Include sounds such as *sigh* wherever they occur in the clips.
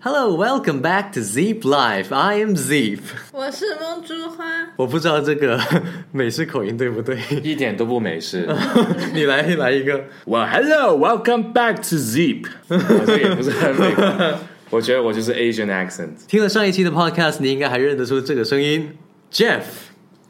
Hello, welcome back to Zeep Life. I am Zeep. 我是梦珠花，我不知道这个美式口音对不对，一点都不美式。你来来一个。Well, hello, welcome back to Zeep。我这也不是很美国，我觉得我就是 Asian accent。听了上一期的 podcast，你应该还认得出这个声音，Jeff。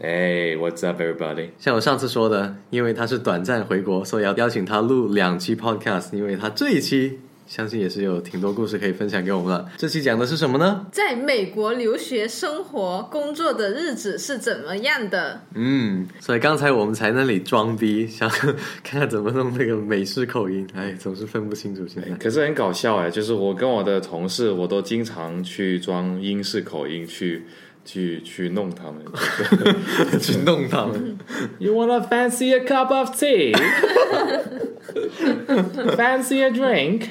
哎、w h a t s up, everybody？像我上次说的，因为他是短暂回国，所以要邀请他录两期 podcast，因为他这一期相信也是有挺多故事可以分享给我们的。这期讲的是什么呢？在美国留学、生活、工作的日子是怎么样的？嗯，所以刚才我们才那里装逼，*laughs* 想看看怎么弄那个美式口音，哎，总是分不清楚现在。可是很搞笑哎，就是我跟我的同事，我都经常去装英式口音去去去弄他们。去弄他们。You wanna fancy a cup of tea? fancy a drink?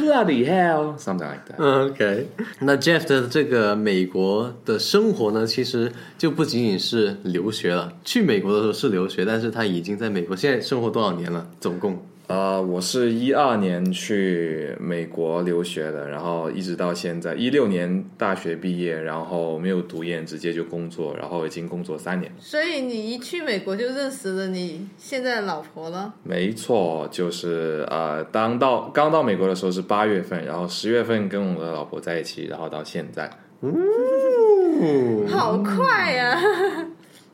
Bloody hell! Something like that. 嗯 OK，那 Jeff 的这个美国的生活呢，其实就不仅仅是留学了。去美国的时候是留学，但是他已经在美国现在生活多少年了？总共？呃，我是一二年去美国留学的，然后一直到现在，一六年大学毕业，然后没有读研，直接就工作，然后已经工作三年。所以你一去美国就认识了你现在的老婆了。没错，就是呃，当到刚到美国的时候是八月份，然后十月份跟我的老婆在一起，然后到现在好快呀、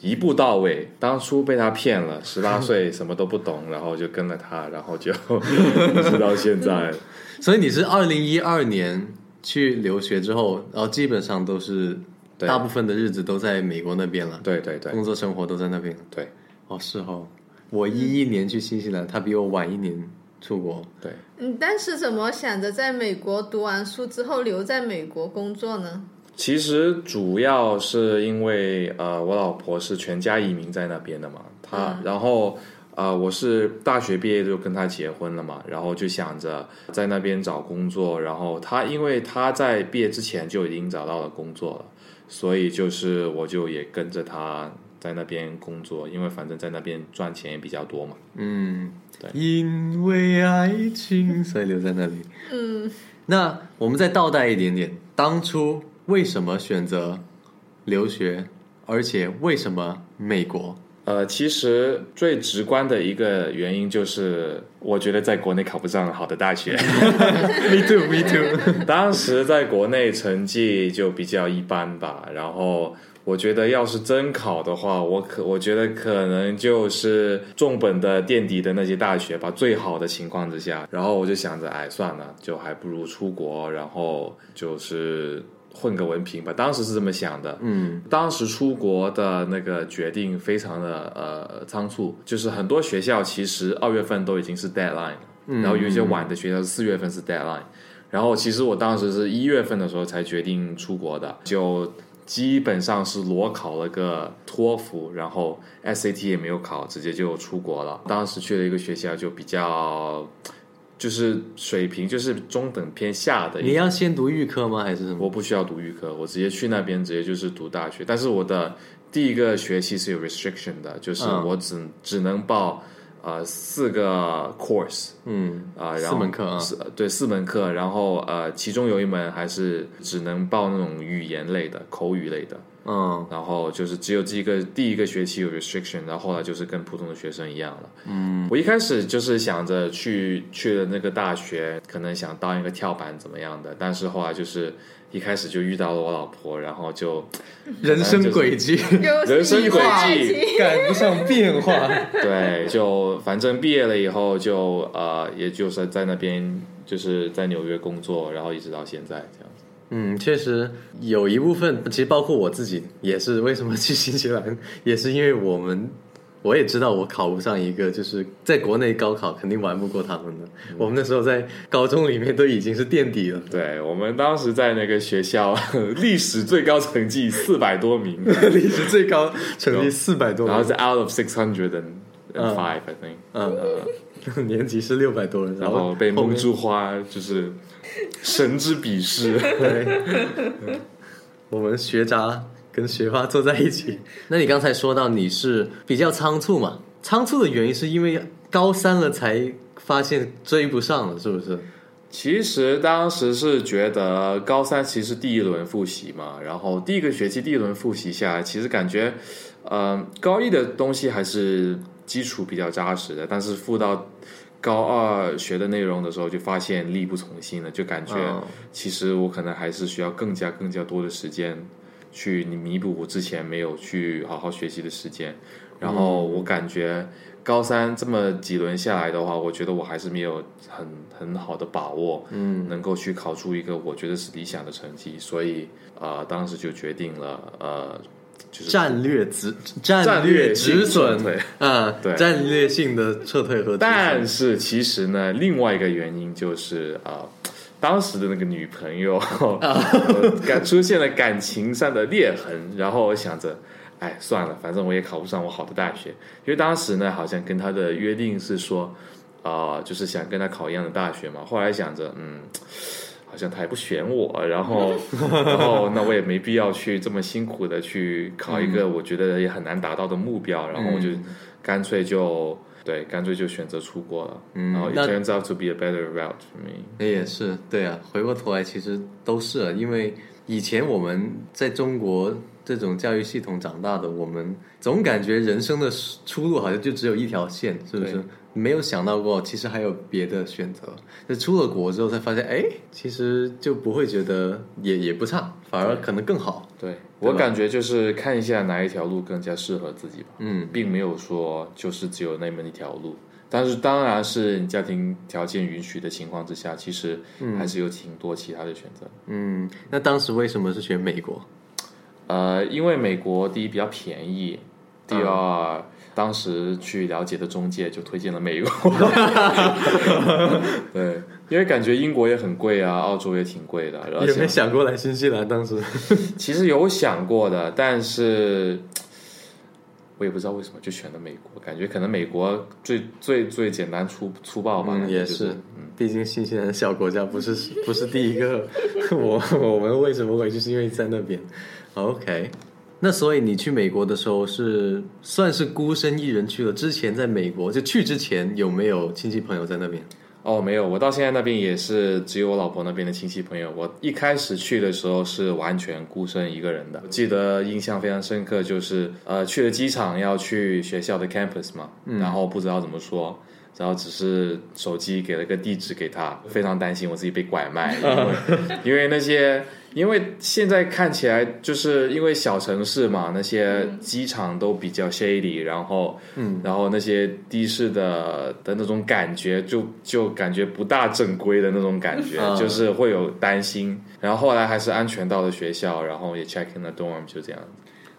一步到位。当初被他骗了，十八 *laughs* 岁什么都不懂，然后就跟了他，然后就 *laughs* 一直到现在。*laughs* 所以你是二零一二年去留学之后，然后基本上都是对大部分的日子都在美国那边了，对对对工作生活都在那边。对哦，是哦，我一一年去新西兰，他比我晚一年出国。对。嗯，但是怎么想着在美国读完书之后留在美国工作呢？其实主要是因为呃，我老婆是全家移民在那边的嘛，她、嗯然后呃，我是大学毕业就跟她结婚了嘛，然后就想着在那边找工作，然后她因为她在毕业之前就已经找到了工作了，所以就是我就也跟着她在那边工作，因为反正在那边赚钱也比较多嘛。嗯，对因为爱情，所以留在那里。嗯，那我们再倒带一点点，当初为什么选择留学，而且为什么美国？呃，其实最直观的一个原因就是，我觉得在国内考不上好的大学。*laughs* Me too, me too。*laughs* 当时在国内成绩就比较一般吧，然后我觉得要是真考的话，我可我觉得可能就是重本的垫底的那些大学吧，最好的情况之下，然后我就想着，哎，算了，就还不如出国，然后就是混个文凭吧。当时是这么想的，嗯，当时出国的那个决定非常的呃仓促，就是很多学校其实二月份都已经是 deadline，了然后有一些晚的学校是四月份是 deadline，然后其实我当时是一月份的时候才决定出国的，就基本上是裸考了个托福，然后 SAT 也没有考，直接就出国了。当时去了一个学校就比较。就是水平就是中等偏下的你要先读预科吗？还是什么？我不需要读预科，我直接去那边直接就是读大学。但是我的第一个学期是有 restriction 的，就是嗯我只、只能报呃四个 course 嗯啊、然后四门课啊四对四门课，然后呃其中有一门还是只能报那种语言类的口语类的。嗯然后就是只有这一个第一个学期有 restriction，然后后来就是跟普通的学生一样了。嗯，我一开始就是想着去去了那个大学，可能想当一个跳板怎么样的，但是后来就是一开始就遇到了我老婆，然后就 *laughs* 人生轨迹人生轨迹赶不上变化。对，就反正毕业了以后就呃，也就是在那边就是在纽约工作，然后一直到现在这样子。嗯，确实有一部分，其实包括我自己也是，为什么去新西兰，也是因为我们。我也知道我考不上一个，就是在国内高考肯定玩不过他们的。我们那时候在高中里面都已经是垫底了，对我们当时在那个学校历史最高成绩四百多名，*laughs* 历史最高成绩四百多，然后是 out of six hundred five I think，嗯，*laughs* 年级是六百多人，然后被蒙珠花就是神之鄙视。*laughs* 对，我们学渣跟学霸坐在一起。*laughs* 那你刚才说到你是比较仓促嘛？仓促的原因是因为高三了才发现追不上了，是不是？其实当时是觉得高三其实第一轮复习嘛，然后第一个学期第一轮复习下来，其实感觉，呃，高一的东西还是基础比较扎实的，但是复到高二学的内容的时候，就发现力不从心了，就感觉嗯。其实我可能还是需要更加更加多的时间去弥补我之前没有去好好学习的时间。然后我感觉高三这么几轮下来的话，我觉得我还是没有很很好的把握，嗯，能够去考出一个我觉得是理想的成绩，所以呃，当时就决定了呃，就是战略止战战略止损撤退啊，对战略性的撤退和但是其实呢，另外一个原因就是啊、呃当时的那个女朋友呃 *laughs* 感出现了感情上的裂痕，然后我想着，哎，算了，反正我也考不上我好的大学，因为当时呢，好像跟他的约定是说，啊、就是想跟他考一样的大学嘛。后来想着，嗯。好像他也不选我，然后，*laughs* 然后那我也没必要去这么辛苦的去考一个我觉得也很难达到的目标，然后我就干脆就对，干脆就选择出国了。嗯然后 turns out to be a better route for me。也是对啊，回过头来其实都是啊，因为以前我们在中国这种教育系统长大的，我们总感觉人生的出路好像就只有一条线，是不是对？没有想到过，其实还有别的选择。那出了国之后才发现，哎，其实就不会觉得也也不差，反而可能更好。对我感觉就是看一下哪一条路更加适合自己吧，嗯，并没有说就是只有那么一条路。但是当然是你家庭条件允许的情况之下，其实还是有挺多其他的选择。嗯，那当时为什么是选美国？呃，因为美国第一比较便宜，第二、当时去了解的中介就推荐了美国。*laughs* 对，因为感觉英国也很贵啊，澳洲也挺贵的，而有没有想过来新西兰？当时 *laughs* 其实有想过的，但是我也不知道为什么就选了美国，感觉可能美国最最最简单粗粗暴吧，也是，毕竟新西兰小国家不是不是第一个。我我们为什么会就是因为在那边？OK，那所以你去美国的时候是算是孤身一人去了。之前在美国就去之前有没有亲戚朋友在那边？哦，没有，我到现在那边也是只有我老婆那边的亲戚朋友。我一开始去的时候是完全孤身一个人的，我记得印象非常深刻，就是呃去了机场要去学校的 campus 嘛，然后不知道怎么说。然后只是手机给了个地址给他，非常担心我自己被拐卖，因为 *laughs* 因为那些，因为现在看起来就是因为小城市嘛，那些机场都比较 shady，然后，嗯，然后那些的士的的那种感觉就就感觉不大正规的那种感觉，嗯就是会有担心。然后后来还是安全到了学校，然后也 check in 了 dorm，就这样。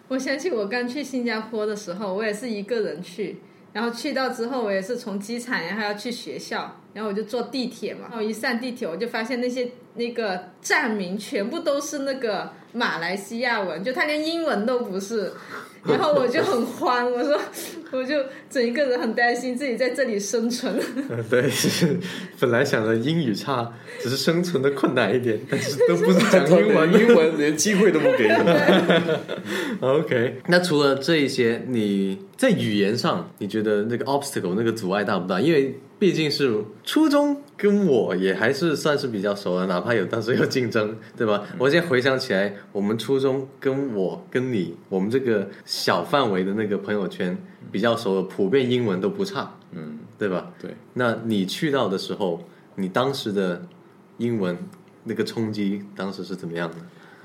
我想起我刚去新加坡的时候，我也是一个人去，然后去到之后，我也是从机场，然后要去学校，然后我就坐地铁嘛，然后一上地铁，我就发现那些那个站名全部都是那个马来西亚文，就他连英文都不是。然后我就很慌，我说，我就整一个人很担心自己在这里生存。呃 *laughs* 对，本来想着英语差，只是生存的困难一点，但是都不是讲英文。英文连机会都不给你。OK，那除了这一些，你在语言上，你觉得那个 obstacle 那个阻碍大不大？因为毕竟是初中，跟我也还是算是比较熟的，哪怕有当时有竞争，对吧？我现在回想起来，我们初中跟我跟你，我们这个小范围的那个朋友圈比较熟的，普遍英文都不差，嗯，对吧？对。那你去到的时候，你当时的英文那个冲击，当时是怎么样的？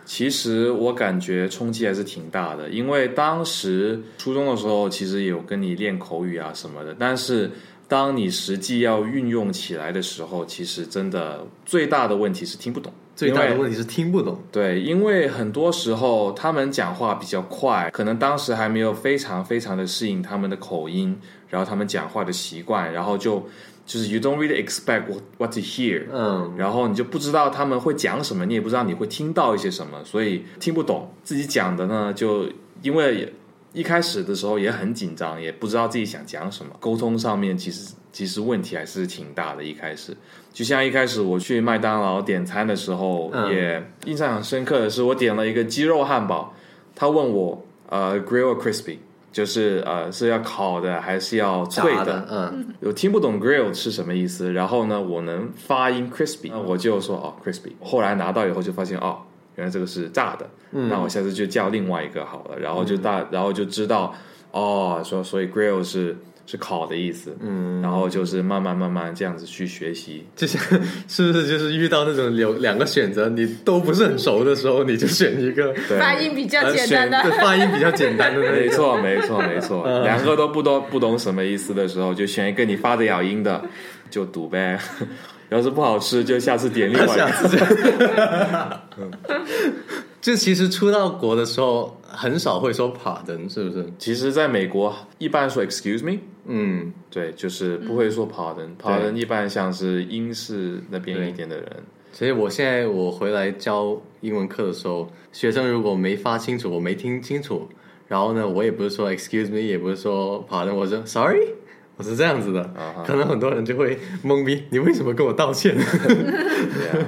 其实我感觉冲击还是挺大的，因为当时初中的时候，其实有跟你练口语啊什么的，但是当你实际要运用起来的时候，其实真的最大的问题是听不懂。最大的问题是听不懂。对，因为很多时候他们讲话比较快，可能当时还没有非常非常的适应他们的口音，然后他们讲话的习惯，然后就就是 you don't really expect what to hear，嗯，然后你就不知道他们会讲什么，你也不知道你会听到一些什么，所以听不懂。自己讲的呢，就因为一开始的时候也很紧张，也不知道自己想讲什么，沟通上面其实其实问题还是挺大的。一开始，就像一开始我去麦当劳点餐的时候，嗯。也印象很深刻的是，我点了一个鸡肉汉堡，他问我呃 grill or crispy，就是呃是要烤的还是要脆炸的，嗯，我听不懂 grill 是什么意思，然后呢，我能发音 crispy，那我就说哦 crispy。后来拿到以后就发现哦，原来这个是炸的，那我下次就叫另外一个好了，然后就大，然后就知道哦，说所以 grill 是是烤的意思，嗯，然后就是慢慢慢慢这样子去学习，就像是不是就是遇到那种有两个选择你都不是很熟的时候，你就选一个对，发音比较呃简单的。*laughs* 发音比较简单的那没。错没错没错，两个都不懂不懂什么意思的时候，就选一个你发得了音的，就赌呗。要是不好吃，就下次点另外一 *laughs* 次 *laughs* 就，其实出到国的时候很少会说 pardon，是不是？其实，在美国一般说 excuse me，嗯，对，就是不会说 pardon，pardon、pardon 一般像是英式那边一点的人，所以我现在我回来教英文课的时候，学生如果没发清楚，我没听清楚，然后呢，我也不是说 excuse me，也不是说 pardon，我说 sorry，我是这样子的，啊可能很多人就会懵逼，你为什么跟我道歉？*laughs* 对啊，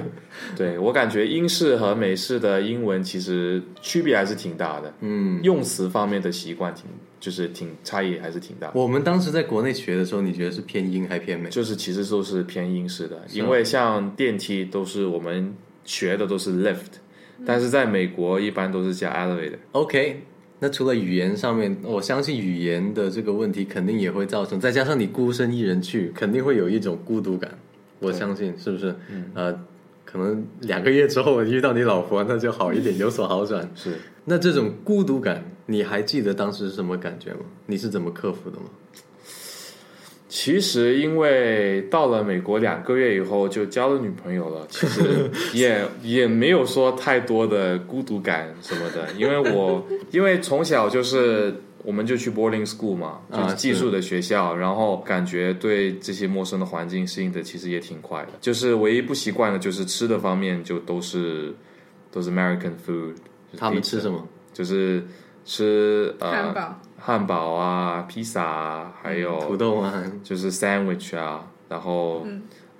对我感觉英式和美式的英文其实区别还是挺大的，嗯，用词方面的习惯挺就是挺差异还是挺大。我们当时在国内学的时候，你觉得是偏英还偏美？就是其实都是偏英式的，因为像电梯都是我们学的都是 lift，但是在美国一般都是加 elevator。OK，那除了语言上面，我相信语言的这个问题肯定也会造成，再加上你孤身一人去，肯定会有一种孤独感。我相信是不是？嗯，呃，可能两个月之后遇到你老婆，那就好一点，有所好转。是，那这种孤独感，你还记得当时是什么感觉吗？你是怎么克服的吗？其实因为到了美国两个月以后就交了女朋友了，*laughs* 其实也也没有说太多的孤独感什么的，因为我 *laughs* 因为从小就是我们就去 boarding school 嘛，就啊是。寄宿的学校，然后感觉对这些陌生的环境适应的其实也挺快的，就是唯一不习惯的就是吃的方面就都是都是 American food，就是他们吃什么？就是吃呃汉堡，汉堡啊、披萨啊，还有土豆啊，就是 sandwich 啊，然后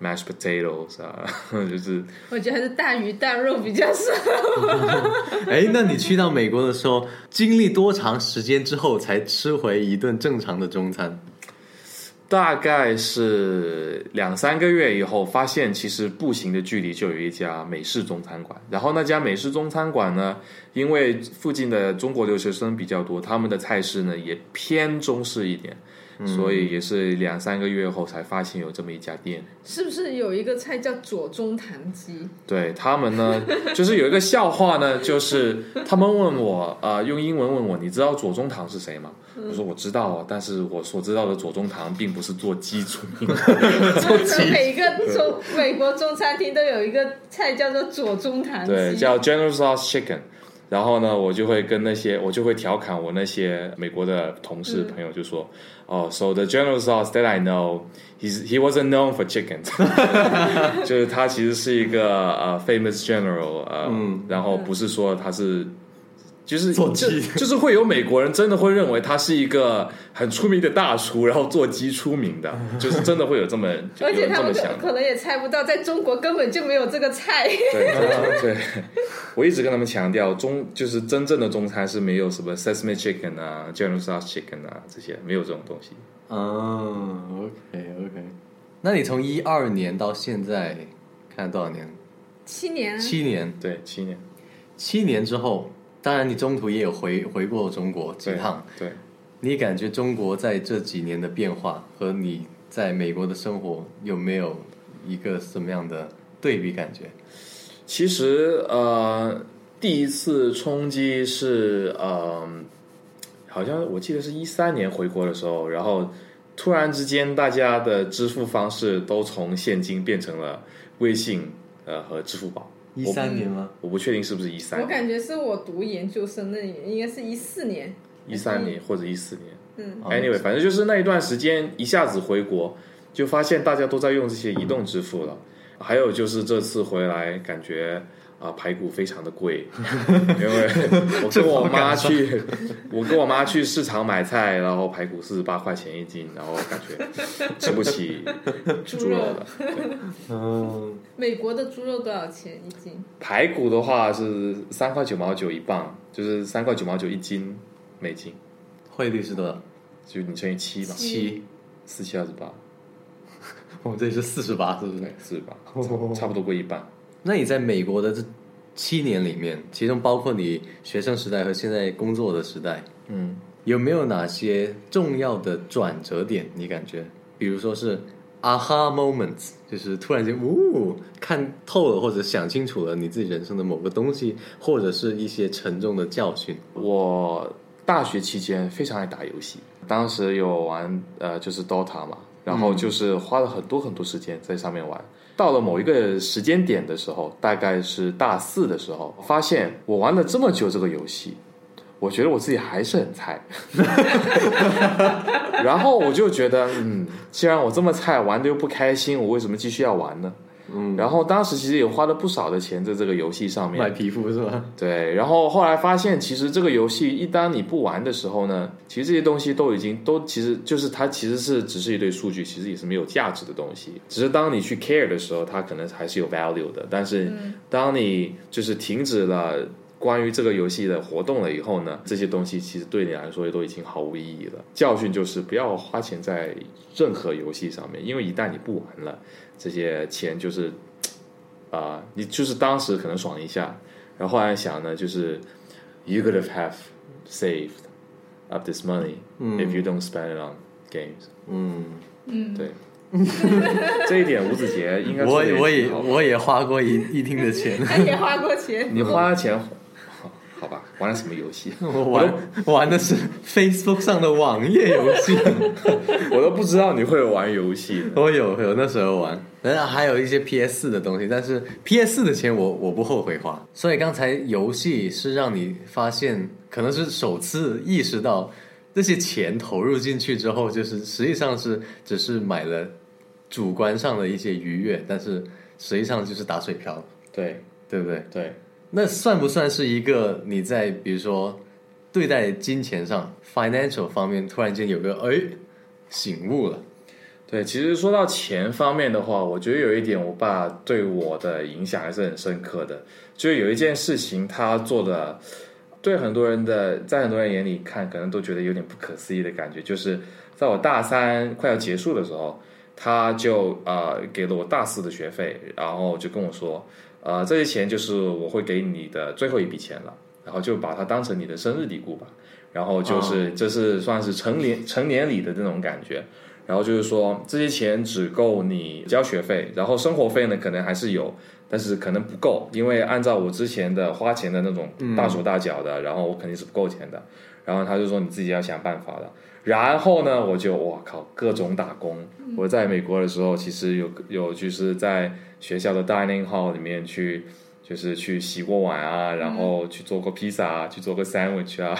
mashed potatoes 啊，*laughs* 就是我觉得还是大鱼大肉比较适合。*laughs* 哎，那你去到美国的时候，经历多长时间之后才吃回一顿正常的中餐？大概是两三个月以后，发现其实步行的距离就有一家美式中餐馆。然后那家美式中餐馆呢，因为附近的中国留学生比较多，他们的菜式呢也偏中式一点，所以也是两三个月后才发现有这么一家店。是不是有一个菜叫左宗棠鸡？对他们呢，*laughs* 就是有一个笑话呢，就是他们问我，呃，用英文问我，你知道左宗棠是谁吗？我说我知道啊，但是我所知道的左宗棠并不是做鸡出名的。*laughs* 就每一个中美国中餐厅都有一个菜叫做左宗棠鸡，对，叫 General Tso's Chicken。然后呢，我就会跟那些，我就会调侃我那些美国的同事朋友，就说，哦，so the General sauce that I know, he's he wasn't known for chicken，就是他其实是一个呃 famous general，呃，然后不是说他是。就是做鸡就就是会有美国人真的会认为他是一个很出名的大厨，然后做鸡出名的，*laughs* 就是真的会有这么有而且他们人这么想。可可能也猜不到，在中国根本就没有这个菜。对对对，*laughs* 我一直跟他们强调，中就是真正的中餐是没有什么 sesame chicken 啊、General Tso's chicken 啊这些，没有这种东西。啊，OK OK，那你从一二年到现在看多少年？七年啊，七年，对，七年，七年之后，当然你中途也有回回过中国几对趟，对。你感觉中国在这几年的变化和你在美国的生活有没有一个什么样的对比感觉？其实呃，第一次冲击是呃，好像我记得是一三年回国的时候，然后突然之间大家的支付方式都从现金变成了微信呃和支付宝。一三年吗？我不确定是不是一三年、我感觉是我读研究生那年，应该是一四年。一三年或者一四年。嗯哦 Anyway，反正就是那一段时间一下子回国，就发现大家都在用这些移动支付了。还有就是这次回来，感觉啊、排骨非常的贵，*laughs* 因为我跟我妈去，我跟我妈去市场买菜，然后排骨四十八块钱一斤，然后感觉吃不起 *laughs* 猪肉了。*laughs* 嗯，美国的猪肉多少钱一斤？排骨的话是三块九毛九一磅，就是三块九毛九一斤美金。汇率是多少？就你乘以七吧，七，四七二十八，我们这里是四十八，是不是？对，四十八，差差不多过一半。那你在美国的这七年里面，其中包括你学生时代和现在工作的时代，嗯，有没有哪些重要的转折点？你感觉，比如说是 aha moments，就是突然间，呜，看透了或者想清楚了你自己人生的某个东西，或者是一些沉重的教训。我大学期间非常爱打游戏，当时有玩呃就是 DOTA 嘛，然后就是花了很多很多时间在上面玩。到了某一个时间点的时候，大概是大四的时候，发现我玩了这么久这个游戏，我觉得我自己还是很菜。*laughs* 然后我就觉得，嗯，既然我这么菜，玩的又不开心，我为什么继续要玩呢？嗯，然后当时其实也花了不少的钱在这个游戏上面，买皮肤是吧？对，然后后来发现，其实这个游戏一当你不玩的时候呢，其实这些东西都已经都其实就是它其实是只是一堆数据，其实也是没有价值的东西。只是当你去 care 的时候，它可能还是有 value 的。但是当你就是停止了关于这个游戏的活动了以后呢，这些东西其实对你来说都已经毫无意义了。教训就是不要花钱在任何游戏上面，因为一旦你不玩了，这些钱就是。*tsk* 啊、你就是当时可能爽一下，然后后来想呢，就是 you could have saved up this money if you don't spend it on games。嗯，嗯，对，*laughs* 这一点吴子杰应该我做得我也我也花过一一定的钱，他也花过钱。你花了钱，好好吧，玩了什么游戏？*laughs* 我玩玩的是 Facebook 上的网页游戏。*laughs* 我都不知道你会玩游戏。我有有那时候玩，然后还有一些 PS 四的东西，但是 PS 四的钱我我不后悔花。所以刚才游戏是让你发现，可能是首次意识到这些钱投入进去之后，就是实际上是只是买了主观上的一些愉悦，但是实际上就是打水漂，对对不对？对，那算不算是一个你在比如说对待金钱上 financial 方面突然间有个哎醒悟了？对，其实说到钱方面的话，我觉得有一点我爸对我的影响还是很深刻的。就是有一件事情他做的，对很多人的在很多人眼里看，可能都觉得有点不可思议的感觉。就是在我大三快要结束的时候，他就呃给了我大四的学费，然后就跟我说，呃这些钱就是我会给你的最后一笔钱了，然后就把它当成你的生日礼物吧。然后就是、这是算是成年成年礼的那种感觉。然后就是说，这些钱只够你交学费，然后生活费呢可能还是有，但是可能不够，因为按照我之前的花钱的那种大手大脚的，然后我肯定是不够钱的。然后他就说你自己要想办法的。然后呢，我就哇靠，各种打工。我在美国的时候，其实有有就是在学校的 dining hall 里面去。就是去洗过碗啊，然后去做过披萨啊，去做个 sandwich 啊，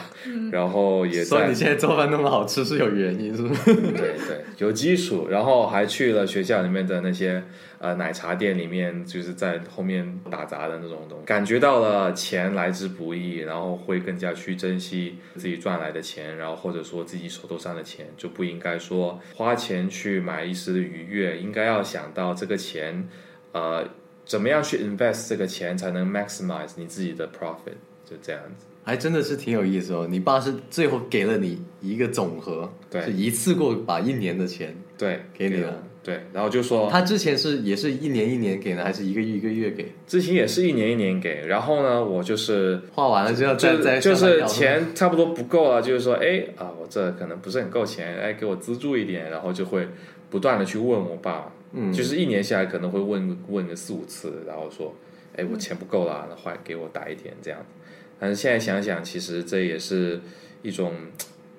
然后也在所以你现在做饭那么好吃是有原因，是不是？对对，有基础，然后还去了学校里面的那些呃奶茶店里面，就是在后面打杂的那种东西，感觉到了钱来之不易，然后会更加去珍惜自己赚来的钱，然后或者说自己手头上的钱，就不应该说花钱去买一时的愉悦，应该要想到这个钱，呃，怎么样去 invest 这个钱才能 maximize 你自己的 profit，就这样子。还真的是挺有意思哦。你爸是最后给了你一个总和，对是一次过把一年的钱。对，给你了。对，然后就说他之前是也是一年一年给呢，还是一个月一个月给？之前也是一年一年给，然后呢，我就是花完了就要再再就就是钱差不多不够了，就是说，哎啊，我这可能不是很够钱，哎，给我资助一点，然后就会不断的去问我爸，嗯就是一年下来可能会问问个四五次，然后说，哎，我钱不够了，那快给我打一点这样子。但是现在想想，其实这也是一种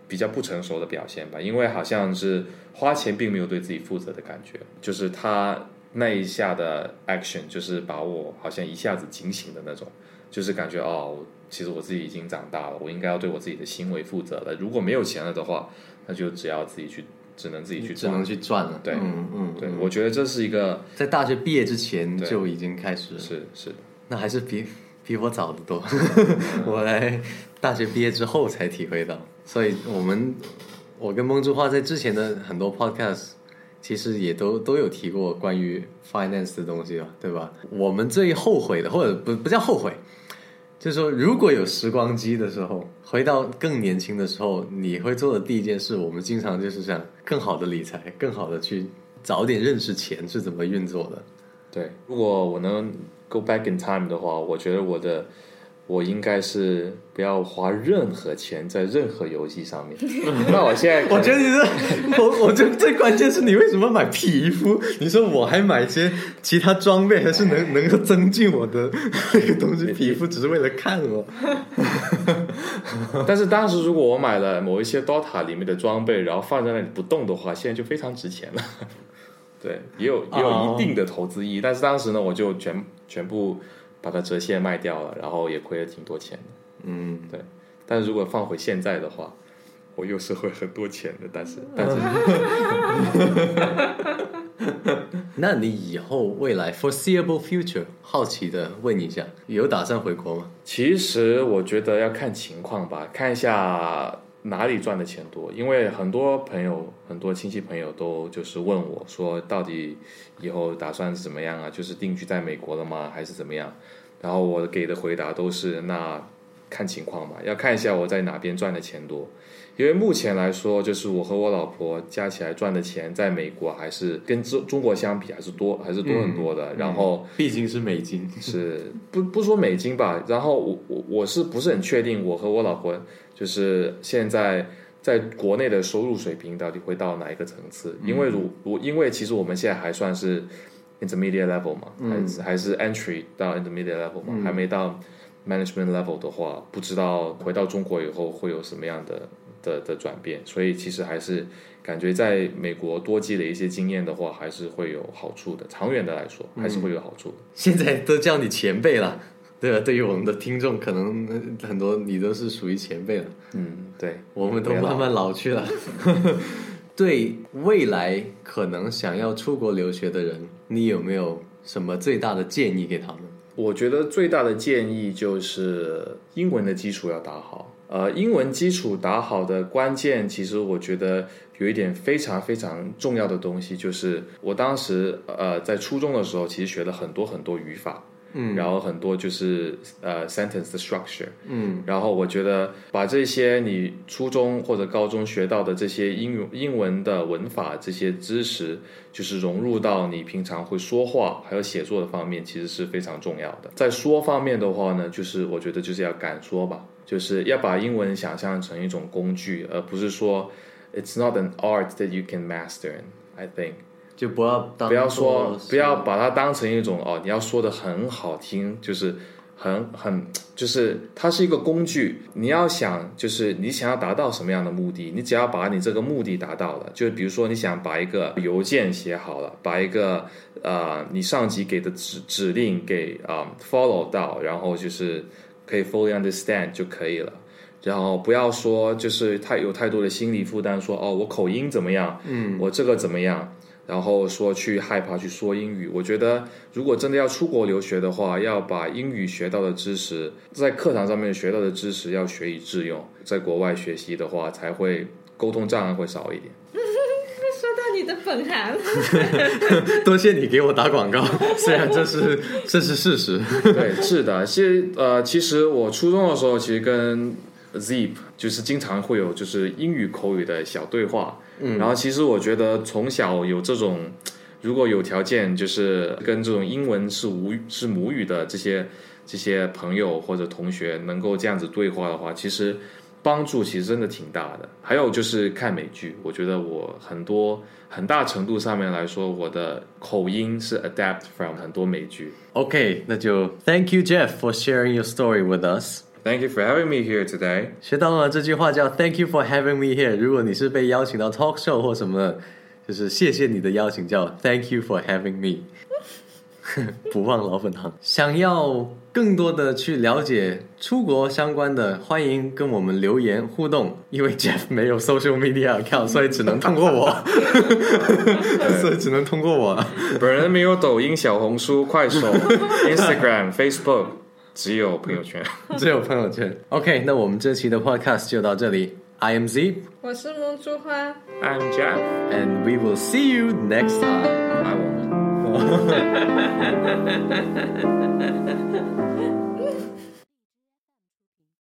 比较不成熟的表现吧，因为好像是花钱并没有对自己负责的感觉，就是他那一下的 action 就是把我好像一下子警醒的那种，就是感觉哦，其实我自己已经长大了，我应该要对我自己的行为负责了。如果没有钱了的话，那就只要自己去，只能自己去赚只能。去赚了。对嗯嗯，对，嗯我觉得这是一个在大学毕业之前就已经开始了，是是的，那还是比比我早得多。*laughs* 我来大学毕业之后才体会到，所以我们我跟梦之花在之前的很多 podcast 其实也都都有提过关于 finance 的东西吧，对吧？我们最后悔的，或者不不叫后悔，就是说，如果有时光机的时候，回到更年轻的时候，你会做的第一件事，我们经常就是想更好的理财，更好的去早点认识钱是怎么运作的。对，如果我能 go back in time 的话，我觉得我的我应该是不要花任何钱在任何游戏上面。*laughs* 那我现在我觉得你是 *laughs* 我，我觉得最关键是你为什么买皮肤？你说我还买一些其他装备，还是能能够增进我的那个东西？皮肤只是为了看我。*laughs* 但是当时如果我买了某一些 DOTA 里面的装备，然后放在那里不动的话，现在就非常值钱了。对，也有也有一定的投资意义，但是当时呢，我就全全部把它折现卖掉了，然后也亏了挺多钱的。嗯，对。但是如果放回现在的话，我又是会很多钱的，但是 *laughs* 但是，*laughs* 那你以后未来 foreseeable future，好奇的问一下，有打算回国吗？其实我觉得要看情况吧，看一下哪里赚的钱多。因为很多朋友、很多亲戚朋友都就是问我说，到底以后打算怎么样啊？就是定居在美国了吗？还是怎么样？然后我给的回答都是那看情况吧，要看一下我在哪边赚的钱多。因为目前来说，就是我和我老婆加起来赚的钱，在美国还是跟中中国相比还是多，还是多很多的。然后毕竟是美金，是不不说美金吧？然后我我我是不是很确定我和我老婆就是现在在国内的收入水平到底会到哪一个层次？因为如如因为其实我们现在还算是 intermediate level 嘛，还是还是 entry 到 intermediate level 嘛，还没到 management level 的话，不知道回到中国以后会有什么样的。的的转变，所以其实还是感觉在美国多积累一些经验的话，还是会有好处的。长远的来说，还是会有好处的。现在都叫你前辈了，对吧？对于我们的听众，可能很多你都是属于前辈了。嗯，对，我们都慢慢老去了。*laughs* 对未来可能想要出国留学的人，你有没有什么最大的建议给他们？我觉得最大的建议就是英文的基础要打好。呃，英文基础打好的关键，其实我觉得有一点非常非常重要的东西，就是我当时呃在初中的时候，其实学了很多很多语法，嗯，然后很多就是呃 sentence 的 structure，嗯，然后我觉得把这些你初中或者高中学到的这些英语英文的文法这些知识，就是融入到你平常会说话还有写作的方面，其实是非常重要的。在说方面的话呢，就是我觉得就是要敢说吧。就是要把英文想象成一种工具，而不是说 "It's not an art that you can master." I think 就不要不要说不要把它当成一种哦，你要说的很好听，就是很很就是它是一个工具。你要想就是你想要达到什么样的目的，你只要把你这个目的达到了，就比如说你想把一个邮件写好了，把一个呃你上级给的指指令给啊 follow 到，然后就是。可以 fully understand 就可以了，然后不要说就是太有太多的心理负担，说哦我口音怎么样，嗯，我这个怎么样，然后说去害怕去说英语。我觉得如果真的要出国留学的话，要把英语学到的知识，在课堂上面学到的知识要学以致用，在国外学习的话，才会沟通障碍会少一点。你的本行，*laughs* 多谢你给我打广告，*laughs* 虽然这是这是事实。*laughs* 对，是的，其实呃，其实我初中的时候，其实跟 Zip 就是经常会有就是英语口语的小对话。嗯，然后其实我觉得从小有这种，如果有条件，就是跟这种英文是无是母语的这些这些朋友或者同学能够这样子对话的话，其实。帮助其实真的挺大的，还有就是看美剧，我觉得我很多很大程度上面来说，我的口音是 adapt from 很多美剧。OK，那就 Thank you Jeff for sharing your story with us. Thank you for having me here today. 学到了这句话叫 Thank you for having me here。如果你是被邀请到 talk show 或什么，就是谢谢你的邀请，叫 Thank you for having me。不忘老本行。想要更多的去了解出国相关的，欢迎跟我们留言互动。因为 Jeff 没有 social media account，所以只能通过我，所以只能通过我。本人没有抖音、小红书、快手、Instagram、Facebook，只有朋友圈，只有朋友圈。OK，那我们这期的 podcast 就到这里。I am Z，我是梦珠花，I'm Jeff，and we will see you next time. I won't.